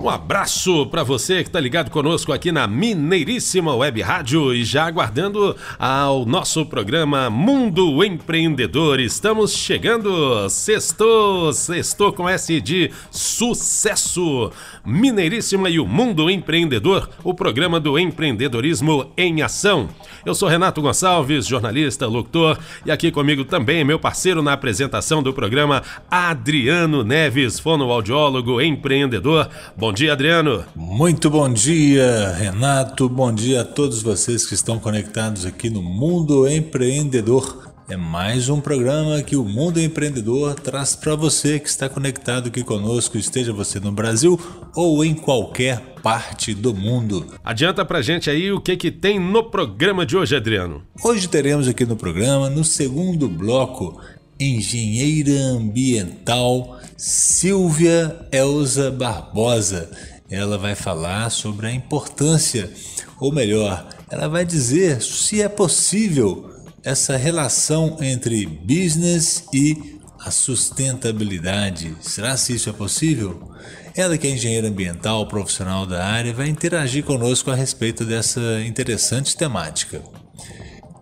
Um abraço para você que está ligado conosco aqui na Mineiríssima Web Rádio e já aguardando ao nosso programa Mundo Empreendedor. Estamos chegando, sextou, sextou com S de sucesso. Mineiríssima e o Mundo Empreendedor, o programa do empreendedorismo em ação. Eu sou Renato Gonçalves, jornalista, locutor, e aqui comigo também meu parceiro na apresentação do programa, Adriano Neves, fonoaudiólogo, empreendedor. Bom dia, Adriano. Muito bom dia, Renato. Bom dia a todos vocês que estão conectados aqui no Mundo Empreendedor. É mais um programa que o Mundo Empreendedor traz para você que está conectado aqui conosco, esteja você no Brasil ou em qualquer parte do mundo. Adianta pra gente aí o que que tem no programa de hoje, Adriano. Hoje teremos aqui no programa, no segundo bloco, engenheira ambiental Silvia Elza Barbosa. Ela vai falar sobre a importância, ou melhor, ela vai dizer se é possível essa relação entre business e a sustentabilidade. Será se isso é possível? Ela que é engenheira ambiental, profissional da área, vai interagir conosco a respeito dessa interessante temática.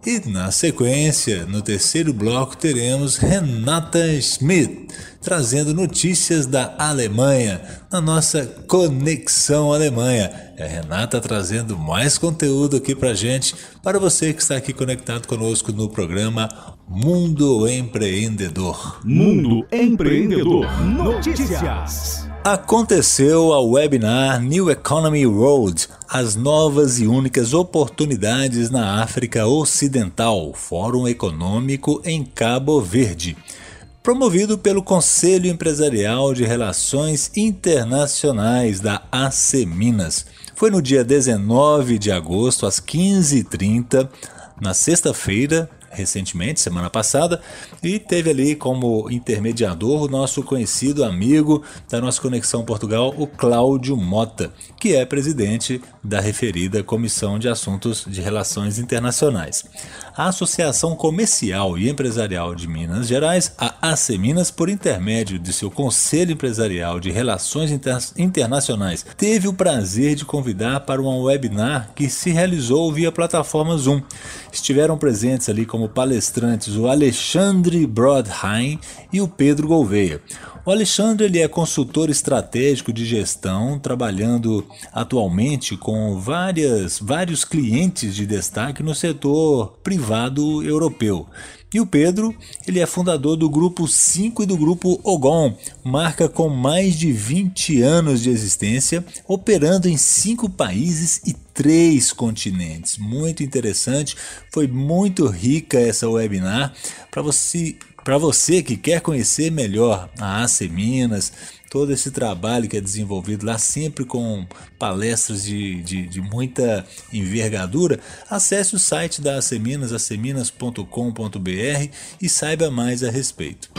E na sequência, no terceiro bloco, teremos Renata Schmidt trazendo notícias da Alemanha na nossa Conexão Alemanha. É a Renata trazendo mais conteúdo aqui pra gente, para você que está aqui conectado conosco no programa Mundo Empreendedor. Mundo Empreendedor Notícias. Aconteceu a webinar New Economy Road, as novas e únicas oportunidades na África Ocidental, Fórum Econômico em Cabo Verde. Promovido pelo Conselho Empresarial de Relações Internacionais da AC Minas. Foi no dia 19 de agosto, às 15h30, na sexta-feira, recentemente, semana passada, e teve ali como intermediador o nosso conhecido amigo da nossa Conexão Portugal, o Cláudio Mota, que é presidente da referida Comissão de Assuntos de Relações Internacionais. A Associação Comercial e Empresarial de Minas Gerais, a AC Minas, por intermédio de seu Conselho Empresarial de Relações Inter Internacionais, teve o prazer de convidar para um webinar que se realizou via plataforma Zoom. Estiveram presentes ali como palestrantes o Alexandre Brodheim e o Pedro Gouveia. O Alexandre ele é consultor estratégico de gestão, trabalhando atualmente com várias, vários clientes de destaque no setor privado europeu. E o Pedro, ele é fundador do grupo 5 e do grupo Ogon, marca com mais de 20 anos de existência, operando em cinco países e três continentes. Muito interessante, foi muito rica essa webinar para você para você que quer conhecer melhor a AC Minas, todo esse trabalho que é desenvolvido lá, sempre com palestras de, de, de muita envergadura, acesse o site da AC Minas, e saiba mais a respeito.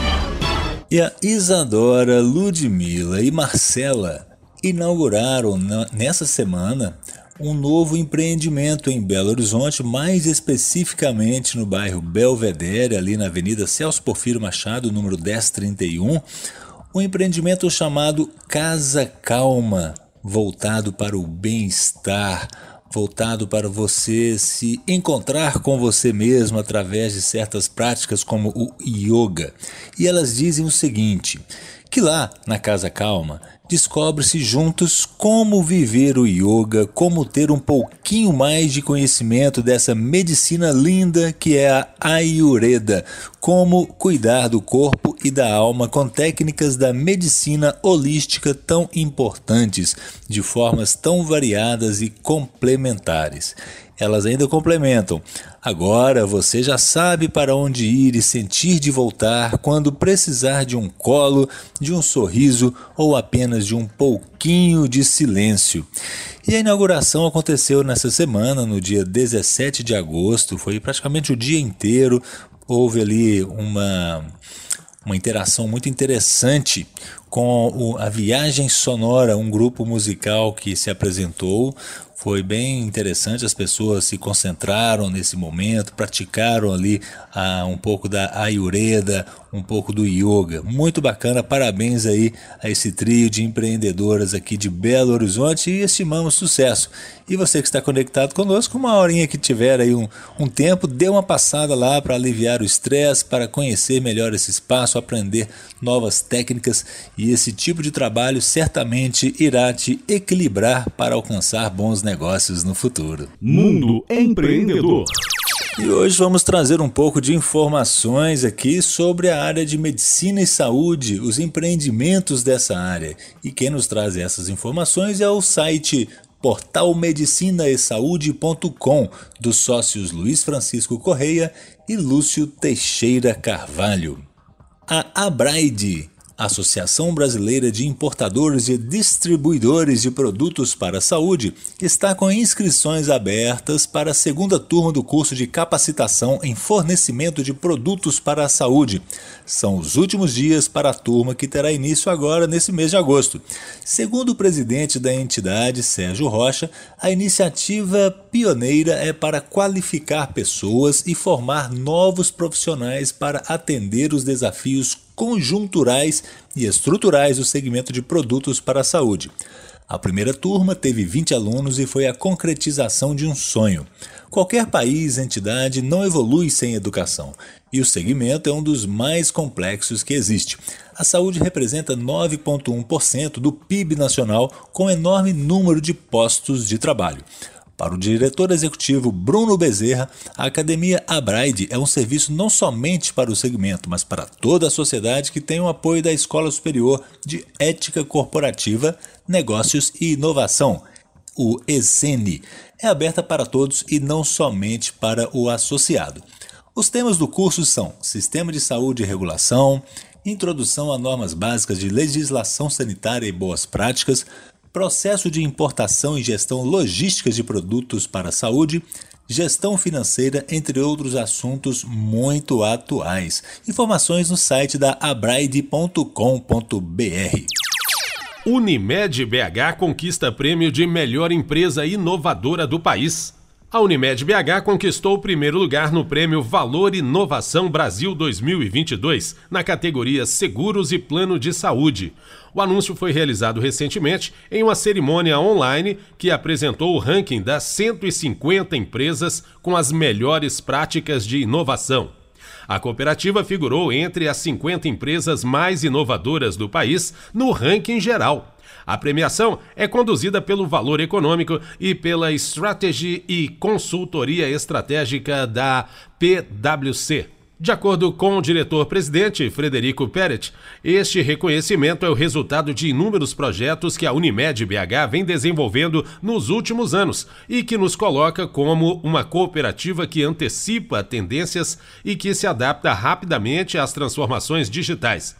E a Isadora, Ludmila e Marcela inauguraram nessa semana um novo empreendimento em Belo Horizonte, mais especificamente no bairro Belvedere, ali na Avenida Celso Porfírio Machado, número 1031, um empreendimento chamado Casa Calma, voltado para o bem-estar, voltado para você se encontrar com você mesmo através de certas práticas como o yoga. E elas dizem o seguinte: que lá na Casa Calma descobre-se juntos como viver o yoga, como ter um pouquinho mais de conhecimento dessa medicina linda que é a Ayurveda, como cuidar do corpo e da alma com técnicas da medicina holística tão importantes, de formas tão variadas e complementares. Elas ainda complementam. Agora você já sabe para onde ir e sentir de voltar quando precisar de um colo, de um sorriso ou apenas de um pouquinho de silêncio. E a inauguração aconteceu nessa semana, no dia 17 de agosto, foi praticamente o dia inteiro. Houve ali uma uma interação muito interessante com a Viagem Sonora, um grupo musical que se apresentou. Foi bem interessante, as pessoas se concentraram nesse momento, praticaram ali ah, um pouco da Ayurveda, um pouco do yoga. Muito bacana, parabéns aí a esse trio de empreendedoras aqui de Belo Horizonte e estimamos sucesso. E você que está conectado conosco, uma horinha que tiver aí um, um tempo, dê uma passada lá para aliviar o estresse, para conhecer melhor esse espaço, aprender novas técnicas e esse tipo de trabalho certamente irá te equilibrar para alcançar bons negócios no futuro. Mundo Empreendedor. E hoje vamos trazer um pouco de informações aqui sobre a área de medicina e saúde, os empreendimentos dessa área. E quem nos traz essas informações é o site portalmedicinaesaude.com dos sócios Luiz Francisco Correia e Lúcio Teixeira Carvalho. A Abraide Associação Brasileira de Importadores e Distribuidores de Produtos para a Saúde está com inscrições abertas para a segunda turma do curso de capacitação em fornecimento de produtos para a saúde. São os últimos dias para a turma que terá início agora nesse mês de agosto. Segundo o presidente da entidade, Sérgio Rocha, a iniciativa pioneira é para qualificar pessoas e formar novos profissionais para atender os desafios conjunturais e estruturais do segmento de produtos para a saúde. A primeira turma teve 20 alunos e foi a concretização de um sonho. Qualquer país, entidade não evolui sem educação, e o segmento é um dos mais complexos que existe. A saúde representa 9,1% do PIB nacional, com enorme número de postos de trabalho. Para o diretor executivo Bruno Bezerra, a Academia Abraide é um serviço não somente para o segmento, mas para toda a sociedade que tem o apoio da Escola Superior de Ética Corporativa, Negócios e Inovação, o ESENI. É aberta para todos e não somente para o associado. Os temas do curso são Sistema de Saúde e Regulação, Introdução a normas básicas de legislação sanitária e boas práticas, processo de importação e gestão logística de produtos para a saúde, gestão financeira, entre outros assuntos muito atuais. Informações no site da abraide.com.br. Unimed BH conquista prêmio de melhor empresa inovadora do país. A Unimed BH conquistou o primeiro lugar no prêmio Valor Inovação Brasil 2022, na categoria Seguros e Plano de Saúde. O anúncio foi realizado recentemente em uma cerimônia online que apresentou o ranking das 150 empresas com as melhores práticas de inovação. A cooperativa figurou entre as 50 empresas mais inovadoras do país no ranking geral. A premiação é conduzida pelo Valor Econômico e pela Strategy e Consultoria Estratégica da PwC. De acordo com o diretor-presidente Frederico Peret, este reconhecimento é o resultado de inúmeros projetos que a Unimed BH vem desenvolvendo nos últimos anos e que nos coloca como uma cooperativa que antecipa tendências e que se adapta rapidamente às transformações digitais.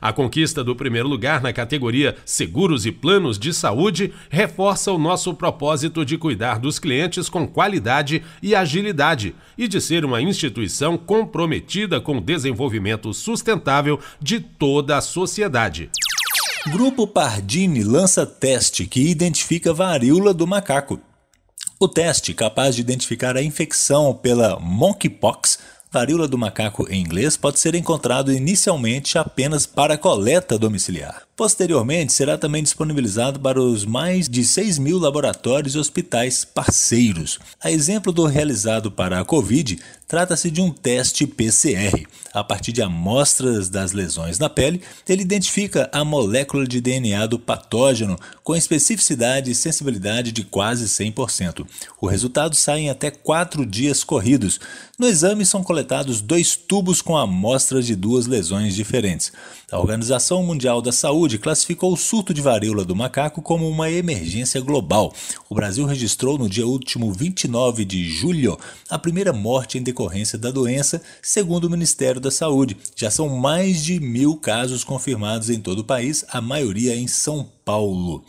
A conquista do primeiro lugar na categoria Seguros e Planos de Saúde reforça o nosso propósito de cuidar dos clientes com qualidade e agilidade e de ser uma instituição comprometida com o desenvolvimento sustentável de toda a sociedade. Grupo Pardini lança teste que identifica varíola do macaco. O teste, capaz de identificar a infecção pela monkeypox, varíola do macaco em inglês pode ser encontrado inicialmente apenas para coleta domiciliar. Posteriormente, será também disponibilizado para os mais de 6 mil laboratórios e hospitais parceiros. A exemplo do realizado para a Covid, trata-se de um teste PCR. A partir de amostras das lesões na pele, ele identifica a molécula de DNA do patógeno com especificidade e sensibilidade de quase 100%. O resultado sai em até 4 dias corridos. No exame são coletados dois tubos com amostras de duas lesões diferentes. A Organização Mundial da Saúde classificou o surto de varíola do macaco como uma emergência global. O Brasil registrou no dia último 29 de julho a primeira morte em decorrência da doença, segundo o Ministério da Saúde. Já são mais de mil casos confirmados em todo o país, a maioria em São Paulo.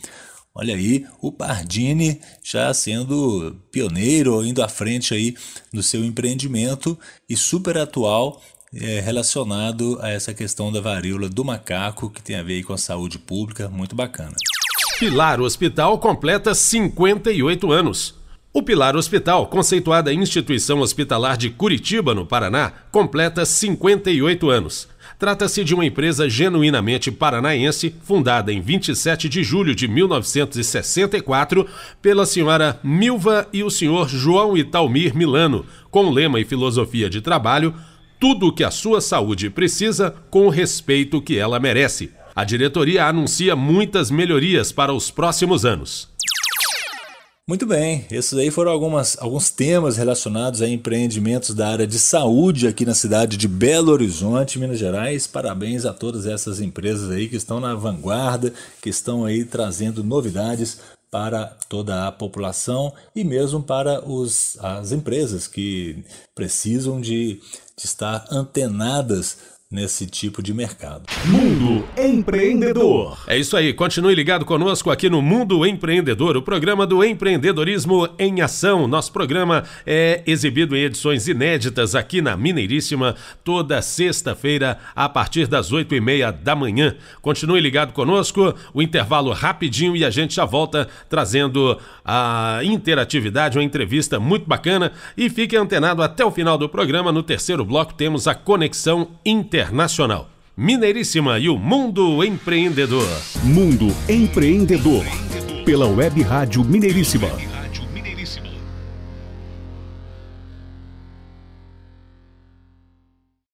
Olha aí, o Pardini já sendo pioneiro, indo à frente aí no seu empreendimento e super atual é, relacionado a essa questão da varíola do macaco, que tem a ver com a saúde pública, muito bacana. Pilar Hospital completa 58 anos. O Pilar Hospital, conceituada instituição hospitalar de Curitiba, no Paraná, completa 58 anos. Trata-se de uma empresa genuinamente paranaense, fundada em 27 de julho de 1964 pela senhora Milva e o senhor João Italmir Milano, com lema e filosofia de trabalho: tudo o que a sua saúde precisa com o respeito que ela merece. A diretoria anuncia muitas melhorias para os próximos anos. Muito bem, esses aí foram algumas, alguns temas relacionados a empreendimentos da área de saúde aqui na cidade de Belo Horizonte, Minas Gerais. Parabéns a todas essas empresas aí que estão na vanguarda, que estão aí trazendo novidades para toda a população e mesmo para os, as empresas que precisam de, de estar antenadas nesse tipo de mercado. Mundo Empreendedor. É isso aí, continue ligado conosco aqui no Mundo Empreendedor, o programa do empreendedorismo em ação. Nosso programa é exibido em edições inéditas aqui na Mineiríssima toda sexta-feira a partir das oito e meia da manhã. Continue ligado conosco, o intervalo rapidinho e a gente já volta trazendo a interatividade, uma entrevista muito bacana e fique antenado até o final do programa. No terceiro bloco temos a conexão inter Internacional. Mineiríssima e o Mundo Empreendedor. Mundo Empreendedor. Pela Web Rádio Mineiríssima